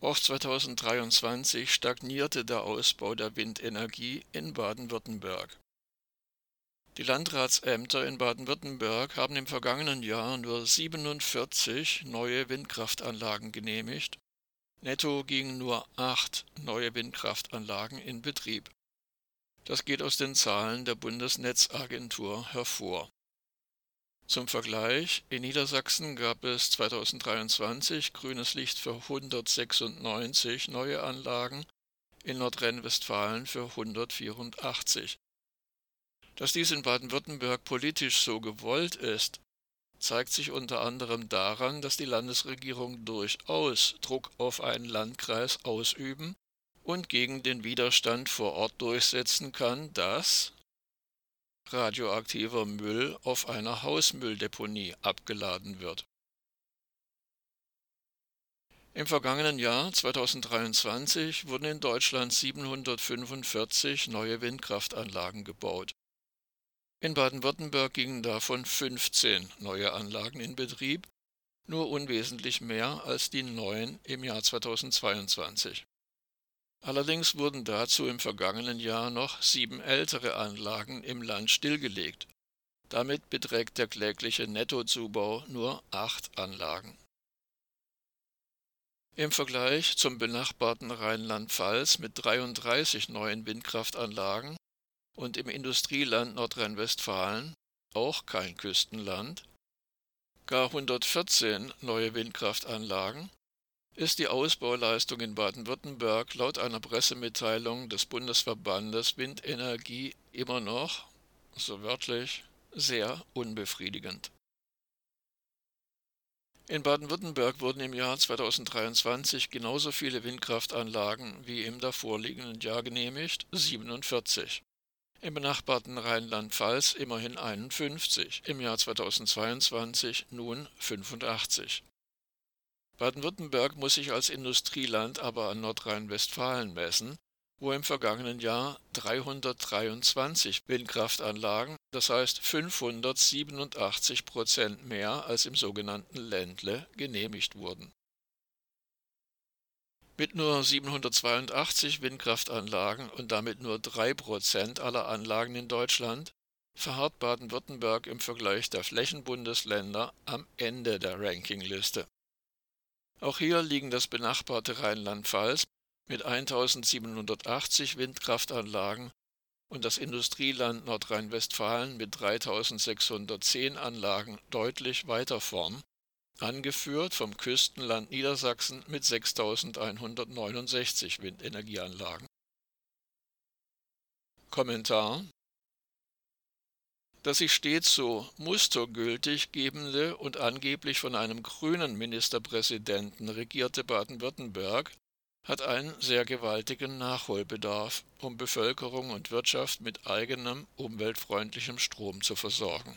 Auch 2023 stagnierte der Ausbau der Windenergie in Baden-Württemberg. Die Landratsämter in Baden-Württemberg haben im vergangenen Jahr nur 47 neue Windkraftanlagen genehmigt. Netto gingen nur acht neue Windkraftanlagen in Betrieb. Das geht aus den Zahlen der Bundesnetzagentur hervor. Zum Vergleich, in Niedersachsen gab es 2023 grünes Licht für 196 neue Anlagen, in Nordrhein-Westfalen für 184. Dass dies in Baden-Württemberg politisch so gewollt ist, zeigt sich unter anderem daran, dass die Landesregierung durchaus Druck auf einen Landkreis ausüben und gegen den Widerstand vor Ort durchsetzen kann, dass radioaktiver Müll auf einer Hausmülldeponie abgeladen wird. Im vergangenen Jahr 2023 wurden in Deutschland 745 neue Windkraftanlagen gebaut. In Baden-Württemberg gingen davon 15 neue Anlagen in Betrieb, nur unwesentlich mehr als die neun im Jahr 2022. Allerdings wurden dazu im vergangenen Jahr noch sieben ältere Anlagen im Land stillgelegt. Damit beträgt der klägliche Nettozubau nur acht Anlagen. Im Vergleich zum benachbarten Rheinland-Pfalz mit 33 neuen Windkraftanlagen und im Industrieland Nordrhein-Westfalen, auch kein Küstenland, gar 114 neue Windkraftanlagen, ist die Ausbauleistung in Baden-Württemberg laut einer Pressemitteilung des Bundesverbandes Windenergie immer noch, so wörtlich, sehr unbefriedigend. In Baden-Württemberg wurden im Jahr 2023 genauso viele Windkraftanlagen wie im davorliegenden Jahr genehmigt, 47. Im benachbarten Rheinland-Pfalz immerhin 51, im Jahr 2022 nun 85. Baden-Württemberg muss sich als Industrieland aber an Nordrhein-Westfalen messen, wo im vergangenen Jahr 323 Windkraftanlagen, das heißt 587 Prozent mehr als im sogenannten Ländle, genehmigt wurden. Mit nur 782 Windkraftanlagen und damit nur drei Prozent aller Anlagen in Deutschland verharrt Baden-Württemberg im Vergleich der Flächenbundesländer am Ende der Rankingliste. Auch hier liegen das benachbarte Rheinland-Pfalz mit 1780 Windkraftanlagen und das Industrieland Nordrhein-Westfalen mit 3610 Anlagen deutlich weiter vorn, angeführt vom Küstenland Niedersachsen mit 6169 Windenergieanlagen. Kommentar das sich stets so mustergültig gebende und angeblich von einem grünen Ministerpräsidenten regierte Baden-Württemberg hat einen sehr gewaltigen Nachholbedarf, um Bevölkerung und Wirtschaft mit eigenem umweltfreundlichem Strom zu versorgen